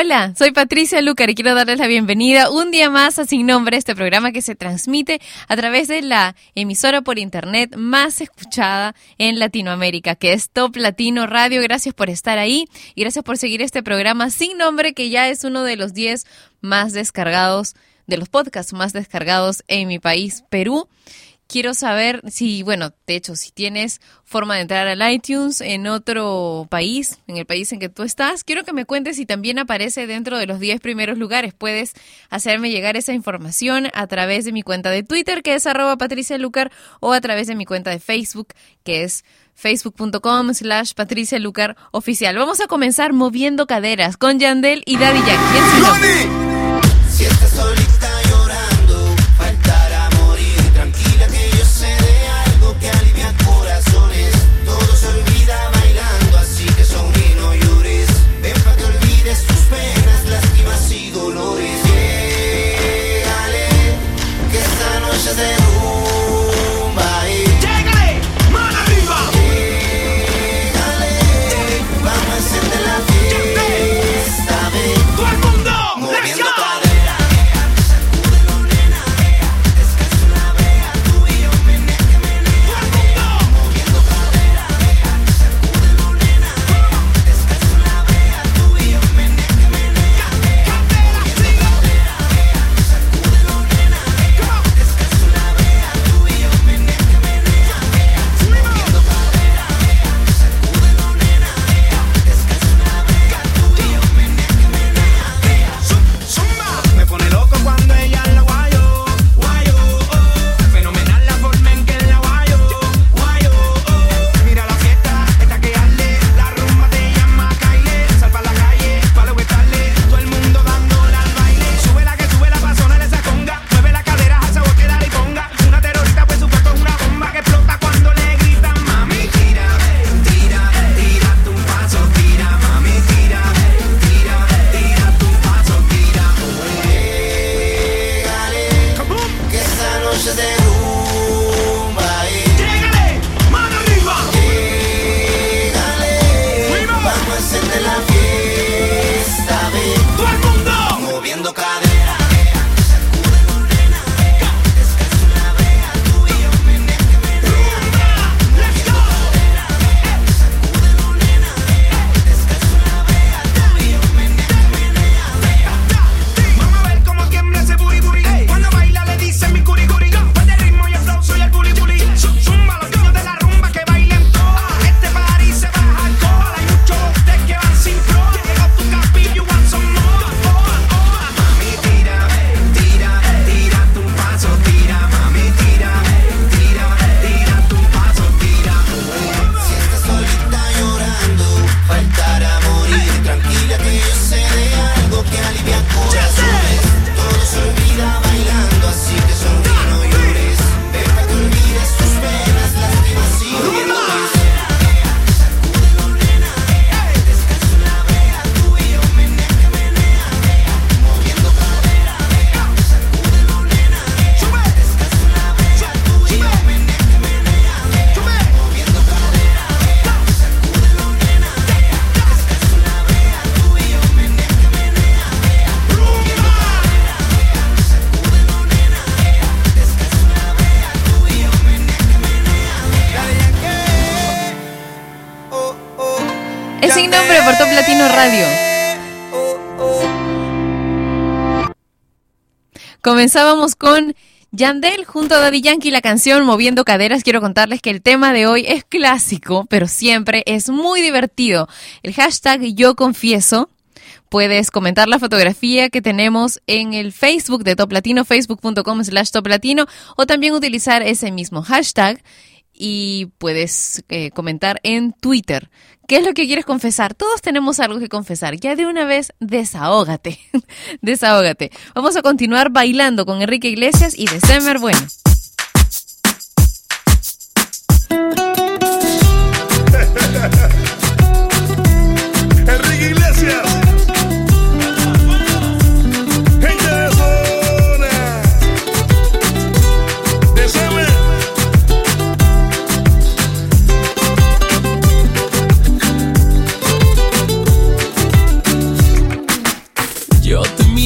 Hola, soy Patricia Lucar y quiero darles la bienvenida un día más a Sin Nombre, este programa que se transmite a través de la emisora por internet más escuchada en Latinoamérica, que es Top Latino Radio. Gracias por estar ahí y gracias por seguir este programa Sin Nombre, que ya es uno de los 10 más descargados, de los podcasts más descargados en mi país, Perú. Quiero saber si, bueno, de hecho, si tienes forma de entrar al iTunes en otro país, en el país en que tú estás, quiero que me cuentes si también aparece dentro de los 10 primeros lugares. Puedes hacerme llegar esa información a través de mi cuenta de Twitter, que es arroba Patricia Lucar, o a través de mi cuenta de Facebook, que es facebook.com slash Patricia Lucar oficial. Vamos a comenzar moviendo caderas con Yandel y Daddy Yankee. Si estás Comenzábamos con Yandel junto a Daddy Yankee la canción Moviendo Caderas. Quiero contarles que el tema de hoy es clásico, pero siempre es muy divertido. El hashtag Yo Confieso. Puedes comentar la fotografía que tenemos en el Facebook de Top Latino, facebook.com slash Top Latino, o también utilizar ese mismo hashtag y puedes eh, comentar en Twitter. ¿Qué es lo que quieres confesar? Todos tenemos algo que confesar. Ya de una vez, desahógate. desahógate. Vamos a continuar bailando con Enrique Iglesias y December Bueno.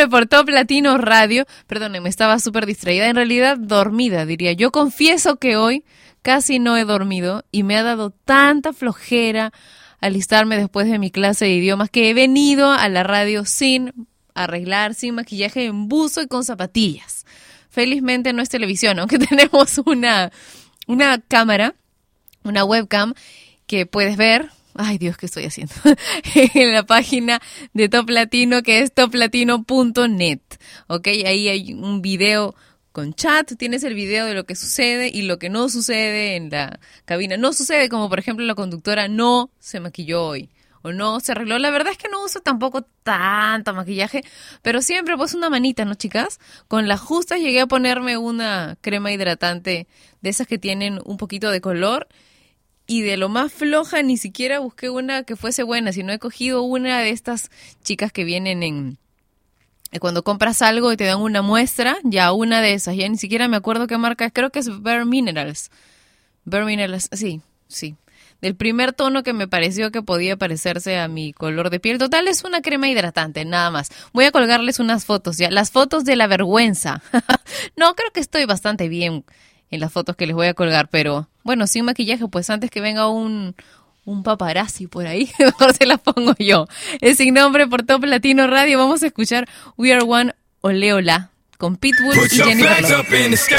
Nombre por Top Latino Radio. Perdónenme, estaba súper distraída. En realidad, dormida, diría. Yo confieso que hoy casi no he dormido y me ha dado tanta flojera alistarme después de mi clase de idiomas que he venido a la radio sin arreglar, sin maquillaje, en buzo y con zapatillas. Felizmente no es televisión, aunque tenemos una, una cámara, una webcam que puedes ver. Ay Dios, ¿qué estoy haciendo? en la página de Top Latino que es toplatino.net. Ok, ahí hay un video con chat, tienes el video de lo que sucede y lo que no sucede en la cabina. No sucede como por ejemplo la conductora no se maquilló hoy o no se arregló. La verdad es que no uso tampoco tanto maquillaje, pero siempre pues una manita, ¿no, chicas? Con la justa llegué a ponerme una crema hidratante de esas que tienen un poquito de color y de lo más floja ni siquiera busqué una que fuese buena, sino he cogido una de estas chicas que vienen en eh, cuando compras algo y te dan una muestra, ya una de esas, ya ni siquiera me acuerdo qué marca es, creo que es Bare Minerals. Bare Minerals, sí, sí. Del primer tono que me pareció que podía parecerse a mi color de piel. Total, es una crema hidratante, nada más. Voy a colgarles unas fotos ya. Las fotos de la vergüenza. no, creo que estoy bastante bien en las fotos que les voy a colgar, pero bueno, sin maquillaje, pues antes que venga un, un paparazzi por ahí, mejor se las pongo yo. Es sin nombre por Top Latino Radio. Vamos a escuchar We Are One Ole Ola con Pitbull Put y your Jennifer flags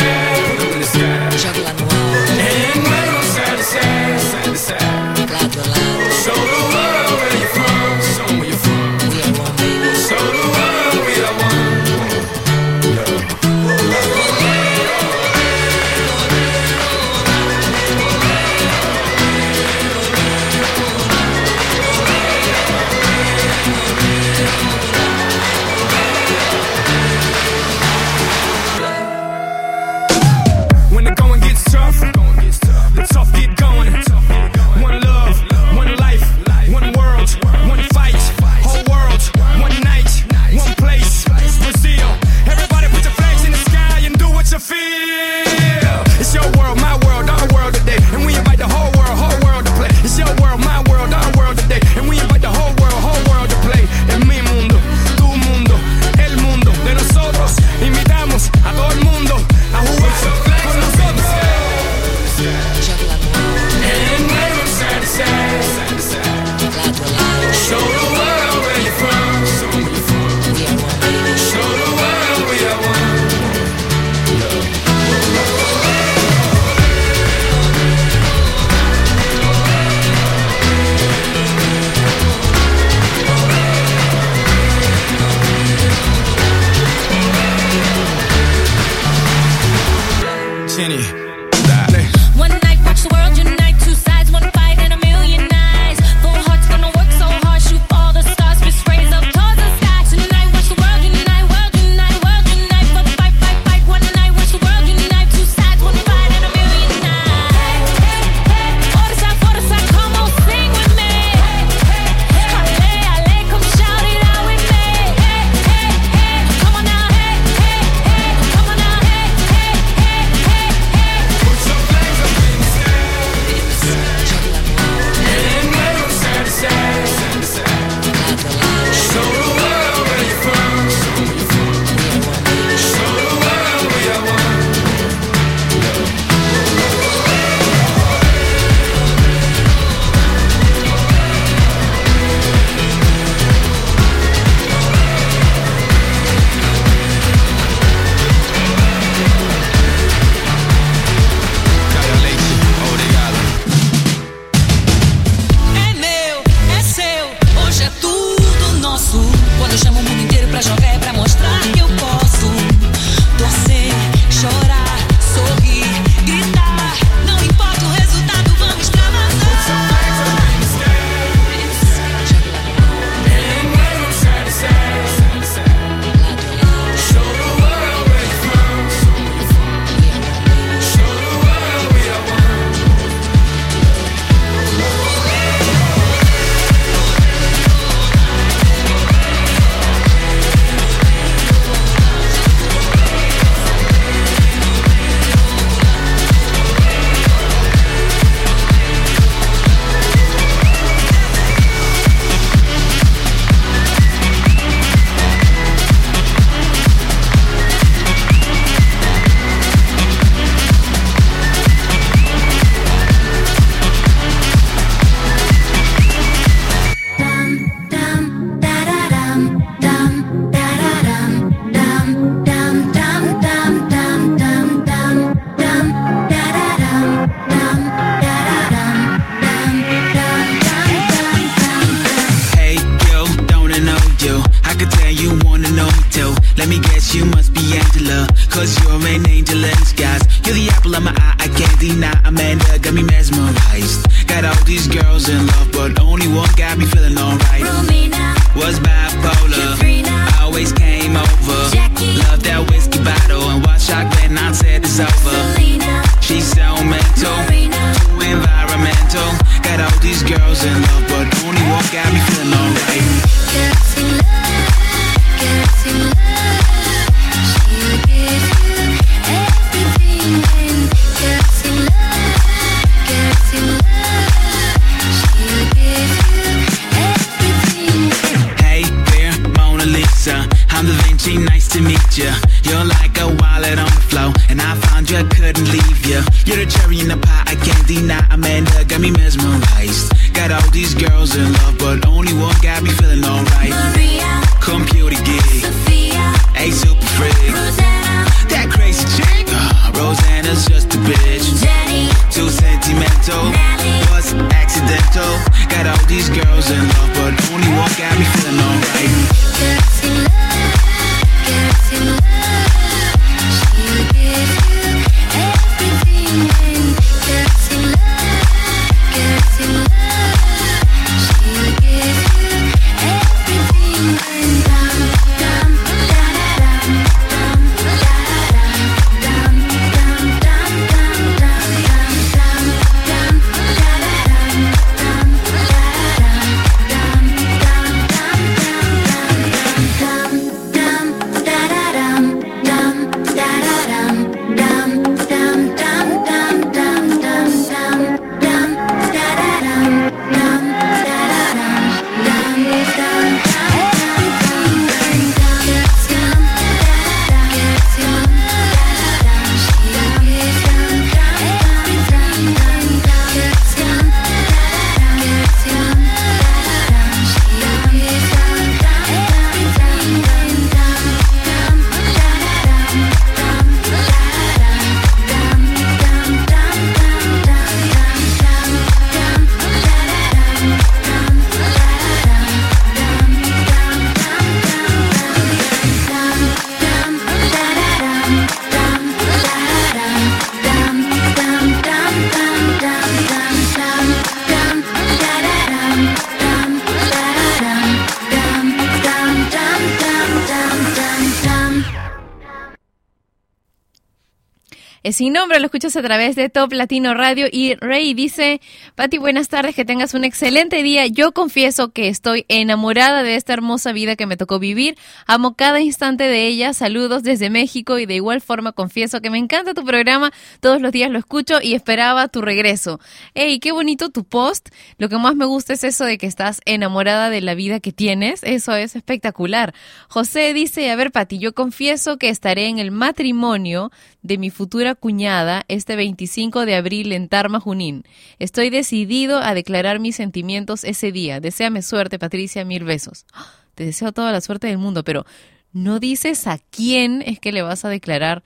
sin nombre, lo escuchas a través de Top Latino Radio. Y Rey dice, Pati, buenas tardes, que tengas un excelente día. Yo confieso que estoy enamorada de esta hermosa vida que me tocó vivir. Amo cada instante de ella. Saludos desde México y de igual forma confieso que me encanta tu programa. Todos los días lo escucho y esperaba tu regreso. Hey, qué bonito tu post. Lo que más me gusta es eso de que estás enamorada de la vida que tienes. Eso es espectacular. José dice, a ver, Pati, yo confieso que estaré en el matrimonio de mi futura cuñada este 25 de abril en Tarma, Junín. Estoy decidido a declarar mis sentimientos ese día. Deseame suerte, Patricia, mil besos. ¡Ah! Te deseo toda la suerte del mundo, pero no dices a quién es que le vas a declarar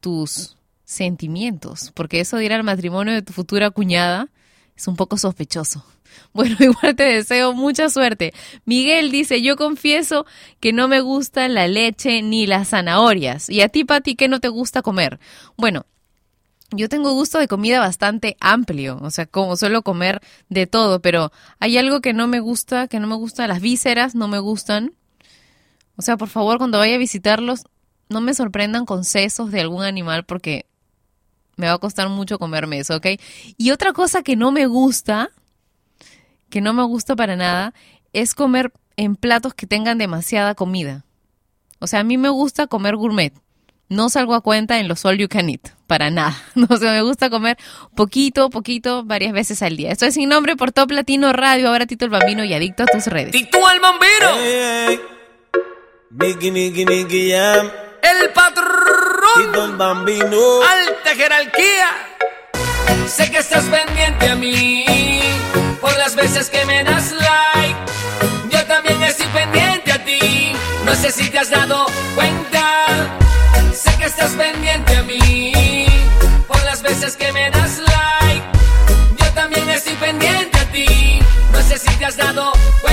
tus sentimientos, porque eso de ir al matrimonio de tu futura cuñada es un poco sospechoso. Bueno, igual te deseo mucha suerte. Miguel dice, yo confieso que no me gusta la leche ni las zanahorias. ¿Y a ti, Pati, qué no te gusta comer? Bueno, yo tengo gusto de comida bastante amplio, o sea, como suelo comer de todo, pero hay algo que no me gusta, que no me gusta, las vísceras no me gustan. O sea, por favor, cuando vaya a visitarlos, no me sorprendan con sesos de algún animal porque me va a costar mucho comerme eso, ¿ok? Y otra cosa que no me gusta, que no me gusta para nada, es comer en platos que tengan demasiada comida. O sea, a mí me gusta comer gourmet. No salgo a cuenta en los all you can eat, para nada. O sea, me gusta comer poquito, poquito, varias veces al día. Esto es sin nombre por Top Latino Radio, ahora Tito el Bambino y Adicto a tus redes. ¡Tito el! Nicky, Nicky, Nicky Jam. ¡El patrón! Tito el bambino. ¡Alta jerarquía! Sé que estás pendiente a mí por las veces que me das like. Yo también estoy pendiente a ti. No sé si te has dado cuenta. Sé que estás pendiente a mí por las veces que me das like. Yo también estoy pendiente a ti. No sé si te has dado cuenta.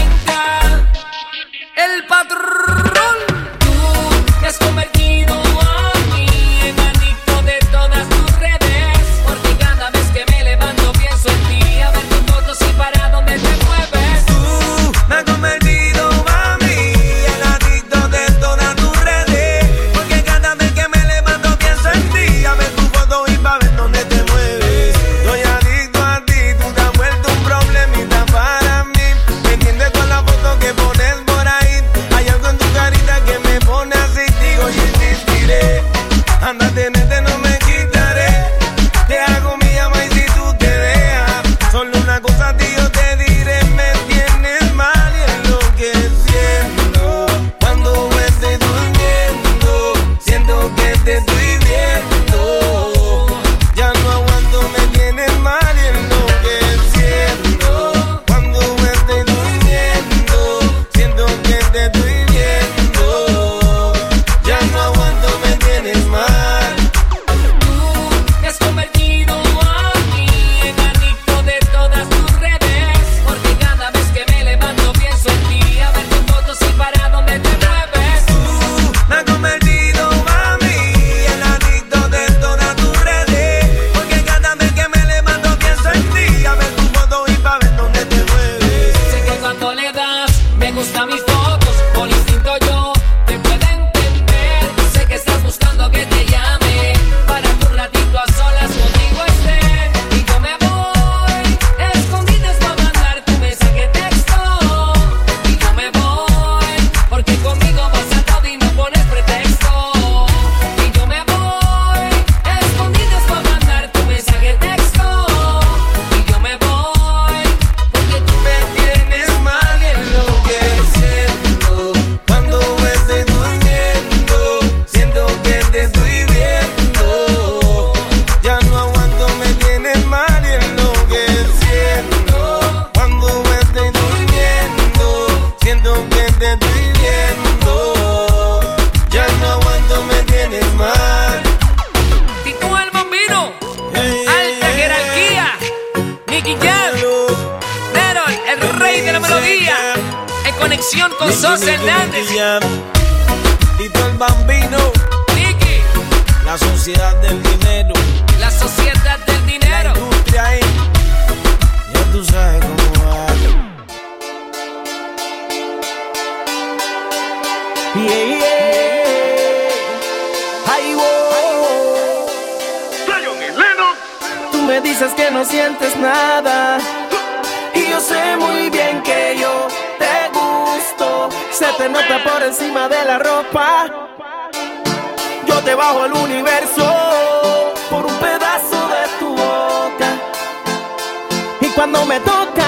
Bajo el universo por un pedazo de tu boca. Y cuando me tocas,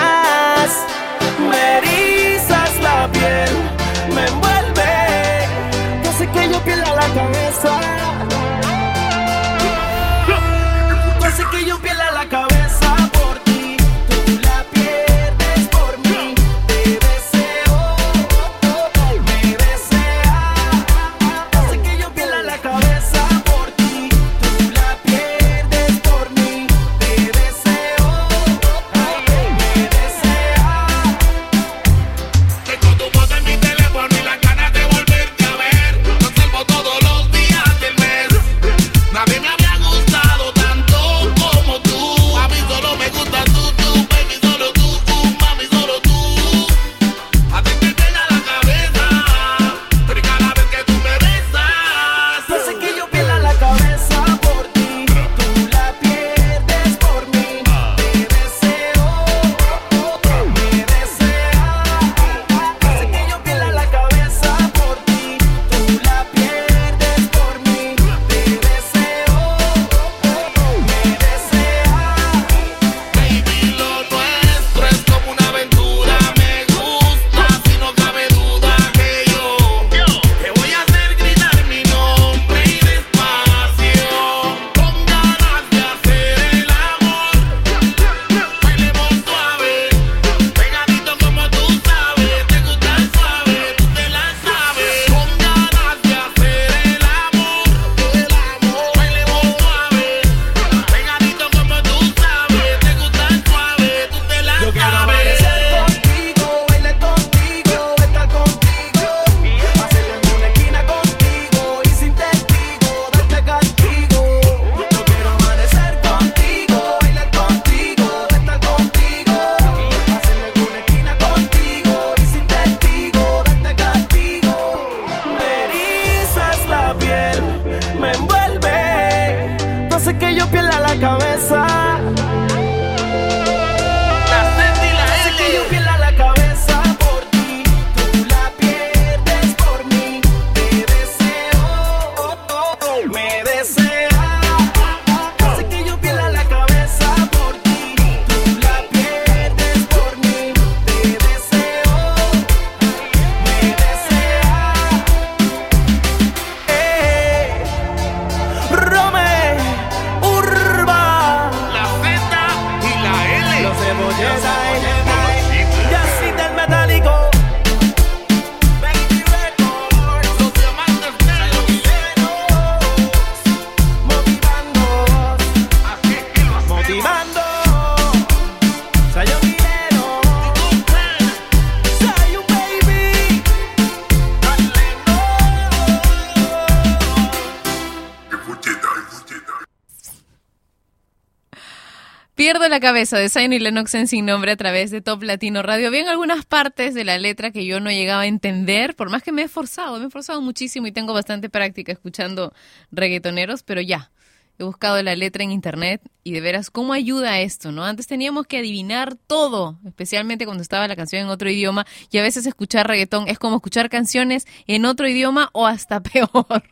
cabeza de Zion y Lennox en Sin Nombre a través de Top Latino Radio. Habían algunas partes de la letra que yo no llegaba a entender, por más que me he esforzado, me he esforzado muchísimo y tengo bastante práctica escuchando reggaetoneros, pero ya, he buscado la letra en internet y de veras, ¿cómo ayuda esto? no? Antes teníamos que adivinar todo, especialmente cuando estaba la canción en otro idioma y a veces escuchar reggaetón es como escuchar canciones en otro idioma o hasta peor.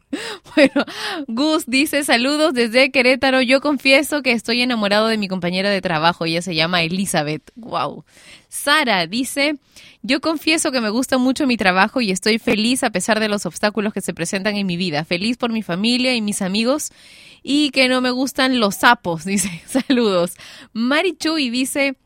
Bueno, Gus dice saludos desde Querétaro. Yo confieso que estoy enamorado de mi compañera de trabajo. Ella se llama Elizabeth. Wow. Sara dice, yo confieso que me gusta mucho mi trabajo y estoy feliz a pesar de los obstáculos que se presentan en mi vida. Feliz por mi familia y mis amigos y que no me gustan los sapos. Dice, saludos. Mari Chuy dice...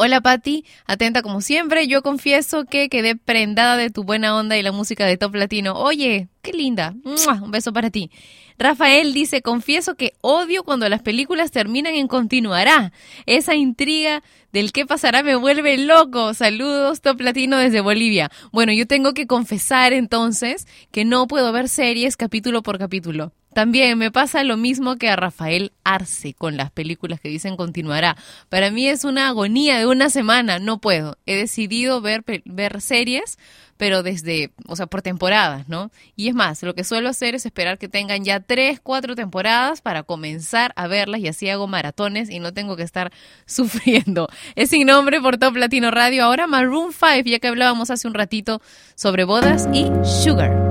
Hola Patti, atenta como siempre. Yo confieso que quedé prendada de tu buena onda y la música de Top Latino. Oye, qué linda. Un beso para ti. Rafael dice, confieso que odio cuando las películas terminan en continuará. Esa intriga del qué pasará me vuelve loco. Saludos, Top Latino desde Bolivia. Bueno, yo tengo que confesar entonces que no puedo ver series capítulo por capítulo. También me pasa lo mismo que a Rafael Arce con las películas que dicen continuará. Para mí es una agonía de una semana, no puedo. He decidido ver, ver series, pero desde, o sea, por temporadas, ¿no? Y es más, lo que suelo hacer es esperar que tengan ya tres, cuatro temporadas para comenzar a verlas y así hago maratones y no tengo que estar sufriendo. Es sin nombre por Top Latino Radio. Ahora Maroon 5, ya que hablábamos hace un ratito sobre bodas y Sugar.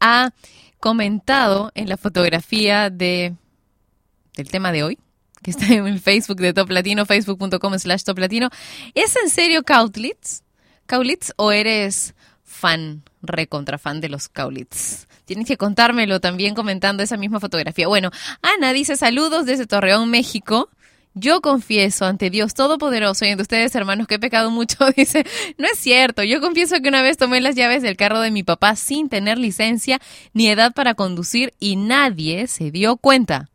Ha comentado en la fotografía de, del tema de hoy, que está en el Facebook de Top Latino, facebook.com slash Top Latino. ¿Es en serio Cautlitz? ¿Cautlitz o eres fan, recontra fan de los Cautlitz? Tienes que contármelo también comentando esa misma fotografía. Bueno, Ana dice saludos desde Torreón, México. Yo confieso ante Dios Todopoderoso y ante ustedes, hermanos, que he pecado mucho, dice, no es cierto, yo confieso que una vez tomé las llaves del carro de mi papá sin tener licencia ni edad para conducir y nadie se dio cuenta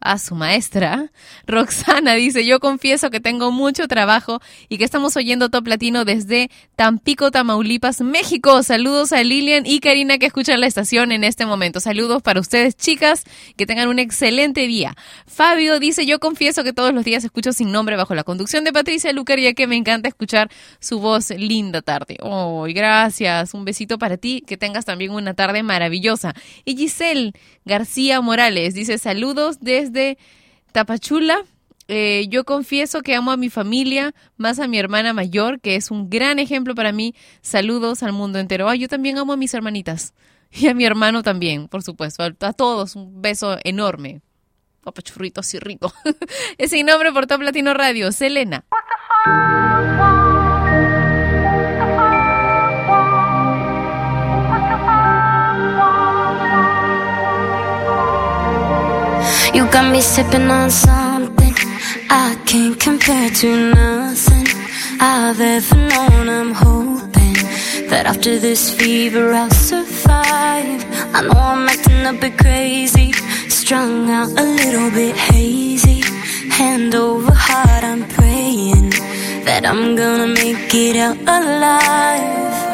a su maestra. Roxana dice, yo confieso que tengo mucho trabajo y que estamos oyendo Top Latino desde Tampico, Tamaulipas, México. Saludos a Lilian y Karina que escuchan la estación en este momento. Saludos para ustedes, chicas, que tengan un excelente día. Fabio dice, yo confieso que todos los días escucho sin nombre bajo la conducción de Patricia Lucar, ya que me encanta escuchar su voz linda tarde. Oh, gracias. Un besito para ti, que tengas también una tarde maravillosa. Y Giselle García Morales dice, saludos desde Tapachula. Eh, yo confieso que amo a mi familia, más a mi hermana mayor, que es un gran ejemplo para mí. Saludos al mundo entero. Ah, yo también amo a mis hermanitas. Y a mi hermano también, por supuesto. A, a todos, un beso enorme. Papachurrito así rico. es sin nombre por Top Latino Radio. Selena. You got me sipping on something I can't compare to nothing I've ever known. I'm hoping that after this fever I'll survive. I know I'm acting a bit crazy, strung out a little bit hazy. Hand over heart, I'm praying that I'm gonna make it out alive.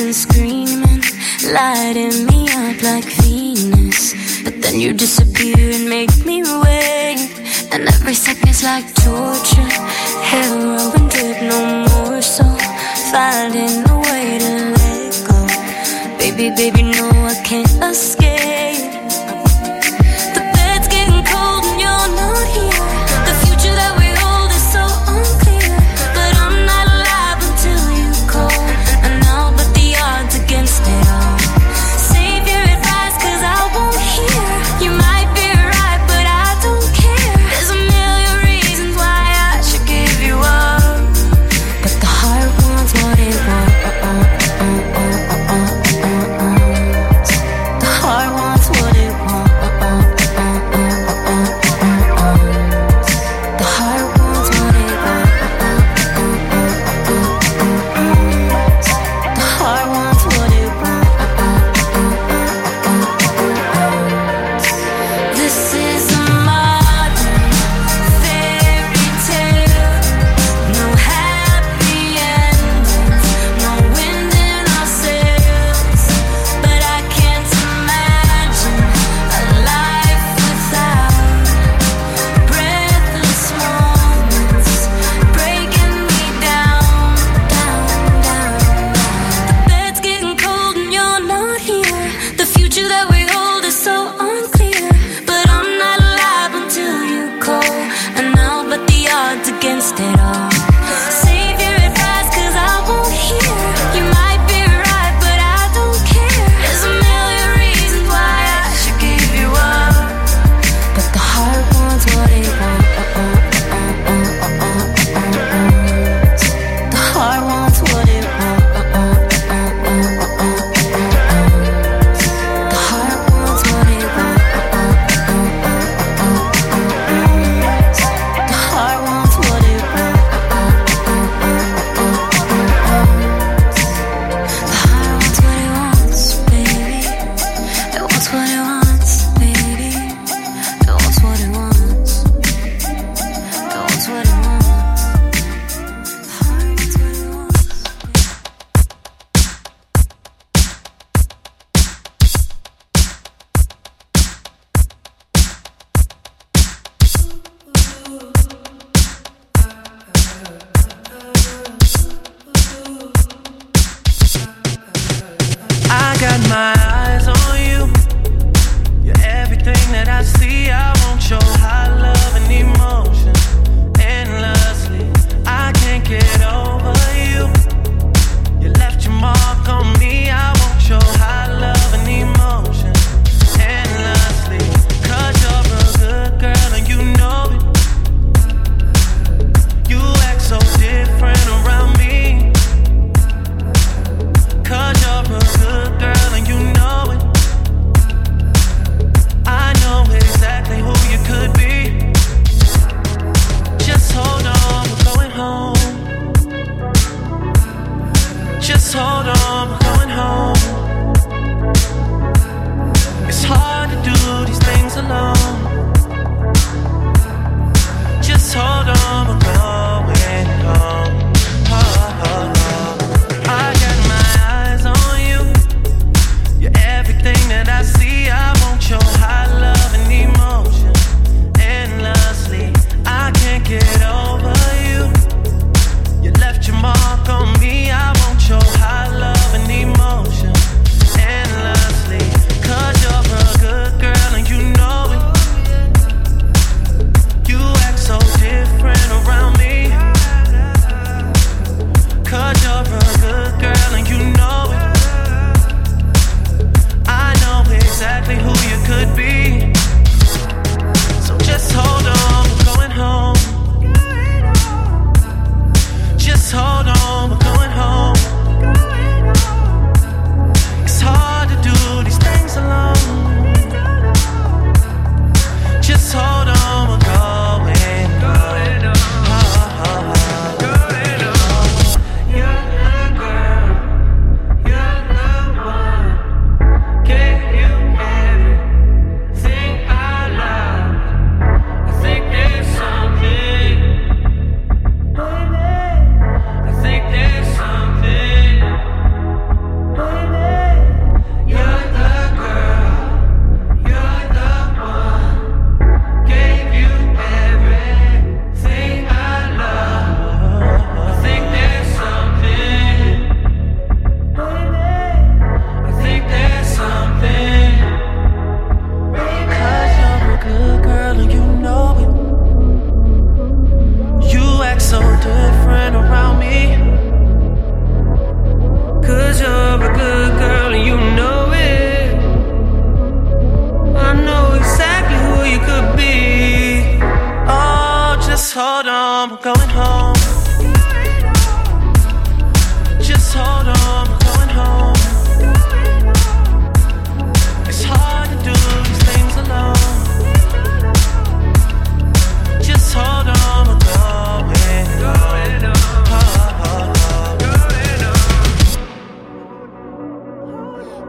And screaming, lighting me up like Venus. But then you disappear and make me wait, and every second's like torture. Heroin did no more, so finding a way to let go. Baby, baby, no, I can't escape.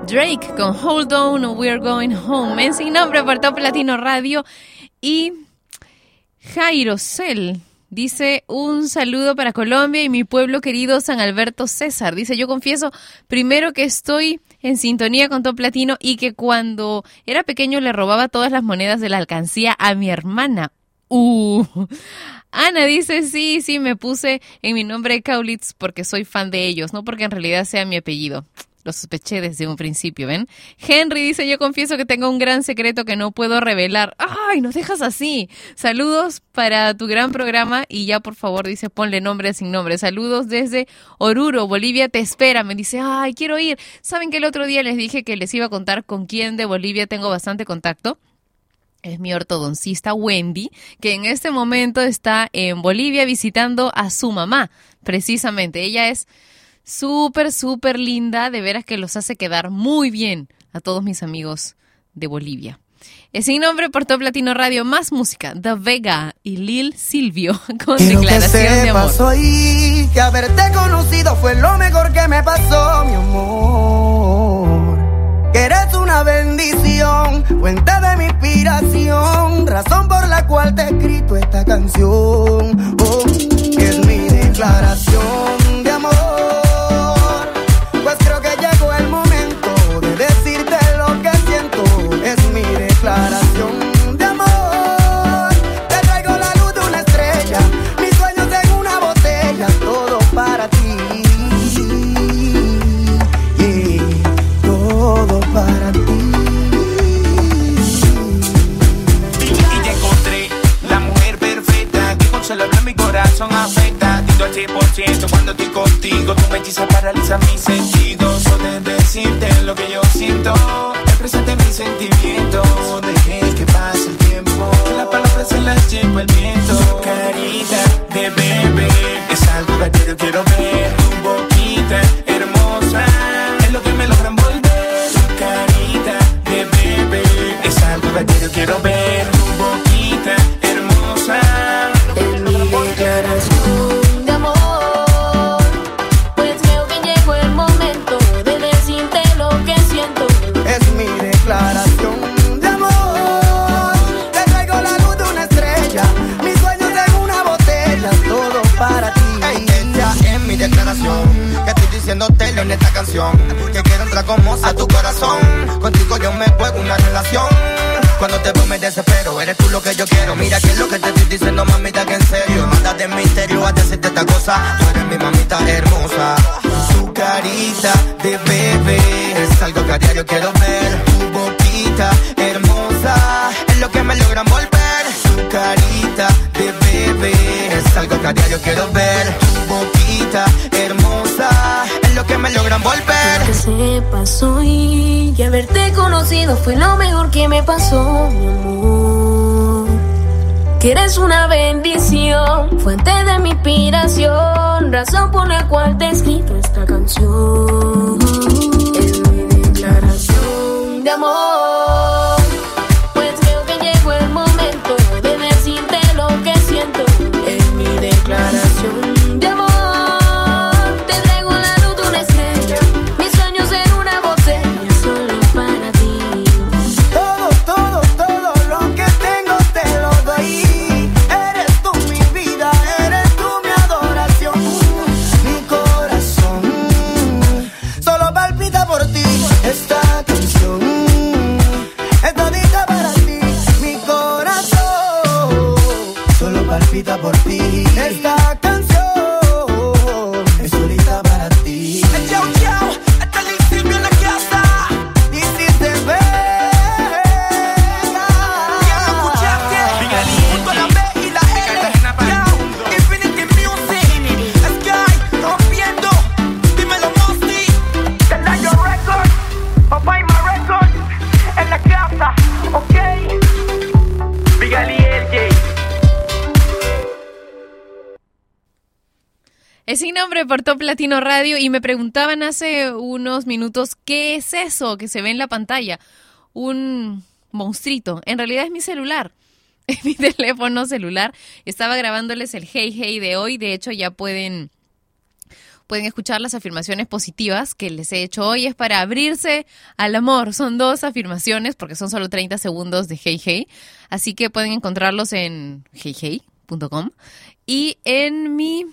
Drake con Hold On, We're Going Home. En sin nombre por Top Latino Radio. Y Jairo Cel dice un saludo para Colombia y mi pueblo querido San Alberto César. Dice, yo confieso primero que estoy en sintonía con Top Latino y que cuando era pequeño le robaba todas las monedas de la alcancía a mi hermana. Uh. Ana dice, sí, sí, me puse en mi nombre Kaulitz porque soy fan de ellos, no porque en realidad sea mi apellido. Lo sospeché desde un principio, ¿ven? Henry dice, yo confieso que tengo un gran secreto que no puedo revelar. ¡Ay, nos dejas así! Saludos para tu gran programa y ya por favor dice, ponle nombre sin nombre. Saludos desde Oruro, Bolivia te espera. Me dice, ay, quiero ir. ¿Saben que el otro día les dije que les iba a contar con quién de Bolivia tengo bastante contacto? es mi ortodoncista Wendy, que en este momento está en Bolivia visitando a su mamá, precisamente. Ella es súper, súper linda, de veras que los hace quedar muy bien a todos mis amigos de Bolivia. Es sin nombre por Top Latino Radio, más música, The Vega y Lil Silvio con Quiero que declaración de amor. sepas hoy que haberte conocido fue lo mejor que me pasó, mi amor. Que eres una bendición, fuente de mi inspiración, razón por la cual te he escrito esta canción. Oh, que es mi declaración contigo, tú me paraliza mis sentidos. O de decirte lo que yo siento, expresarte mis sentimientos. Dejé que pase el tiempo, que las palabras se las lleva el viento. Carita quiero ver. Tu boquita hermosa es lo que me logra envolver. Tu carita de bebé es algo que a diario quiero ver. Tu boquita hermosa es lo que me logra envolver. Que sepas hoy que haberte conocido fue lo mejor que me pasó, mi amor. Que eres una bendición, fuente de mi inspiración, razón por la cual te he escrito esta canción. De amor. Nombre por Top Latino Radio y me preguntaban hace unos minutos qué es eso que se ve en la pantalla. Un monstruito. En realidad es mi celular. Es mi teléfono celular. Estaba grabándoles el Hey Hey de hoy. De hecho, ya pueden pueden escuchar las afirmaciones positivas que les he hecho hoy. Es para abrirse al amor. Son dos afirmaciones porque son solo 30 segundos de Hey Hey. Así que pueden encontrarlos en heyhey.com y en mi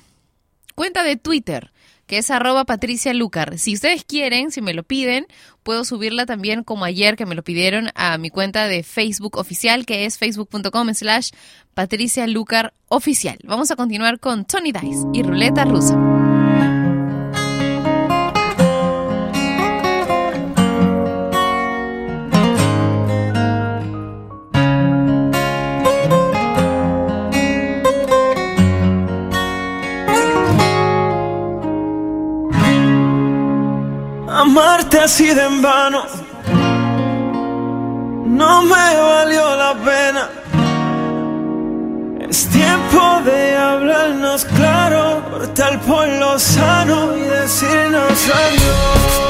cuenta de Twitter, que es arroba Patricia Lucar. Si ustedes quieren, si me lo piden, puedo subirla también como ayer que me lo pidieron a mi cuenta de Facebook oficial, que es facebook.com slash Patricia Lucar oficial. Vamos a continuar con Tony Dice y Ruleta Rusa. Amarte así de en vano no me valió la pena. Es tiempo de hablarnos claro, cortar por lo sano y decirnos adiós.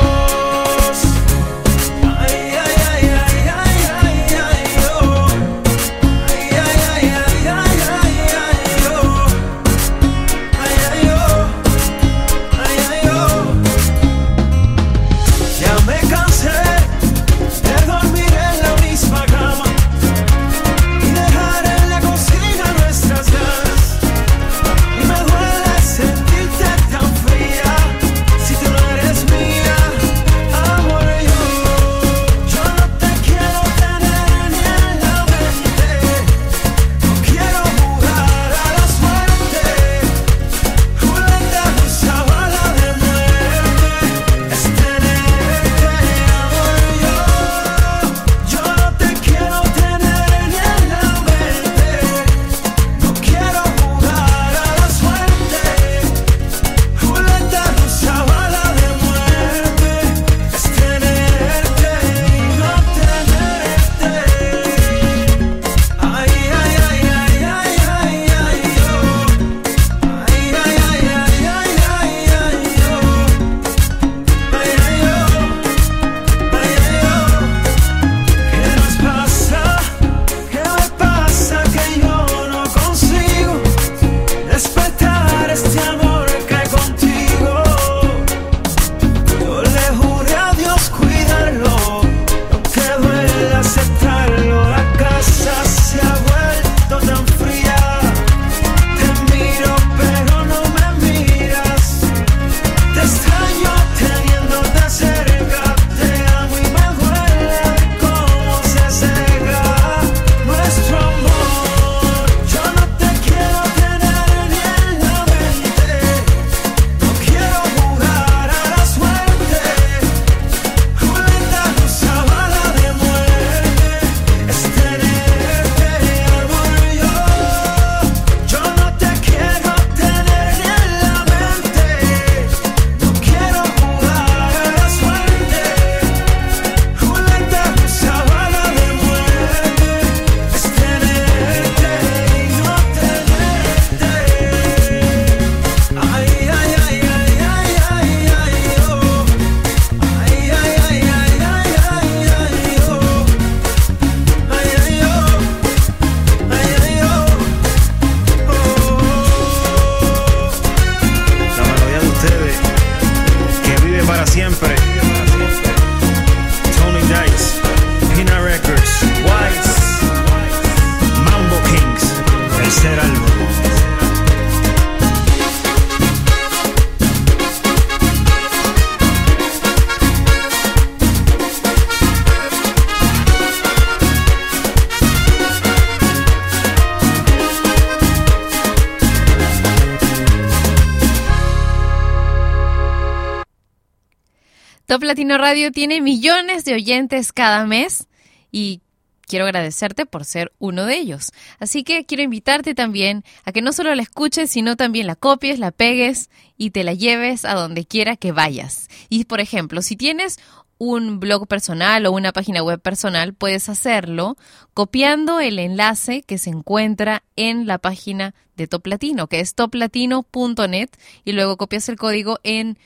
Latino Radio tiene millones de oyentes cada mes y quiero agradecerte por ser uno de ellos. Así que quiero invitarte también a que no solo la escuches, sino también la copies, la pegues y te la lleves a donde quiera que vayas. Y por ejemplo, si tienes un blog personal o una página web personal, puedes hacerlo copiando el enlace que se encuentra en la página de Top Latino, que es toplatino.net, y luego copias el código en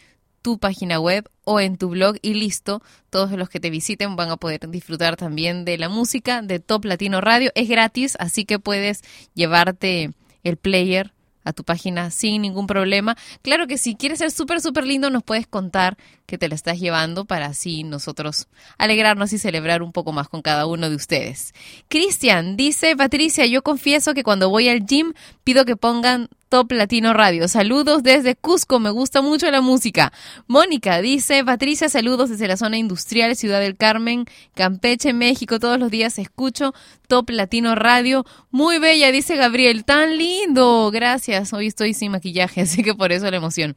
tu página web o en tu blog y listo. Todos los que te visiten van a poder disfrutar también de la música de Top Latino Radio. Es gratis, así que puedes llevarte el player a tu página sin ningún problema. Claro que si quieres ser súper, súper lindo, nos puedes contar que te la estás llevando para así nosotros alegrarnos y celebrar un poco más con cada uno de ustedes. Cristian dice, Patricia, yo confieso que cuando voy al gym pido que pongan Top Latino Radio. Saludos desde Cusco, me gusta mucho la música. Mónica dice, Patricia, saludos desde la zona industrial, Ciudad del Carmen, Campeche, México. Todos los días escucho Top Latino Radio. Muy bella, dice Gabriel, tan lindo. Gracias, hoy estoy sin maquillaje, así que por eso la emoción.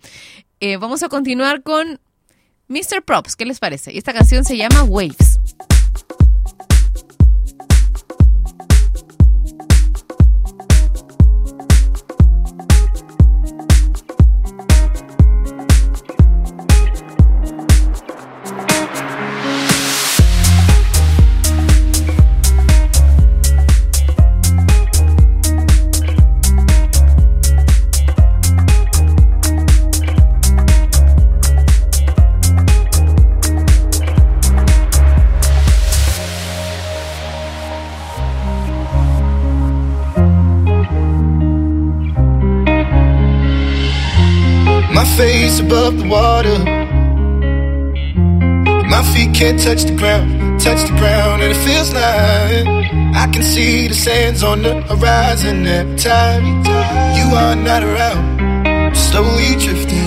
Eh, vamos a continuar con Mr. Props, ¿qué les parece? Esta canción se llama Waves. Can't touch the ground, touch the ground, and it feels like I can see the sands on the horizon every time you are not around. Slowly drifting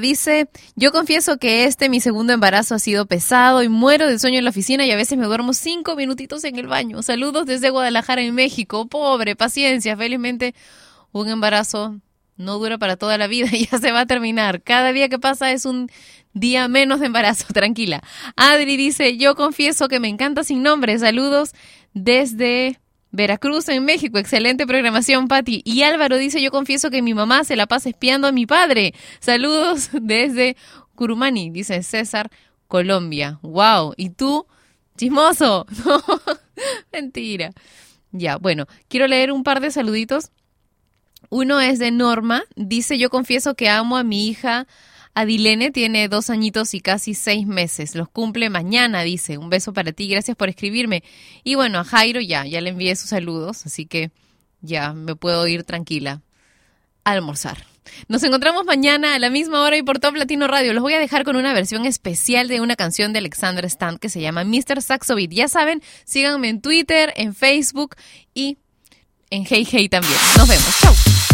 Dice, yo confieso que este mi segundo embarazo ha sido pesado y muero de sueño en la oficina y a veces me duermo cinco minutitos en el baño. Saludos desde Guadalajara, en México. Pobre, paciencia. Felizmente un embarazo no dura para toda la vida, ya se va a terminar. Cada día que pasa es un día menos de embarazo, tranquila. Adri dice, yo confieso que me encanta sin nombre. Saludos desde Veracruz, en México. Excelente programación, Patti. Y Álvaro dice, yo confieso que mi mamá se la pasa espiando a mi padre. Saludos desde Curumani, dice César, Colombia. Wow. ¿Y tú? Chismoso. Mentira. Ya, bueno, quiero leer un par de saluditos. Uno es de Norma. Dice, yo confieso que amo a mi hija Adilene, tiene dos añitos y casi seis meses. Los cumple mañana, dice. Un beso para ti, gracias por escribirme. Y bueno, a Jairo ya, ya le envié sus saludos, así que ya me puedo ir tranquila a almorzar. Nos encontramos mañana a la misma hora y por Top Latino Radio. Los voy a dejar con una versión especial de una canción de Alexander Stant que se llama Mr. Saxo Beat. Ya saben, síganme en Twitter, en Facebook y en Hey Hey también. Nos vemos. Chau.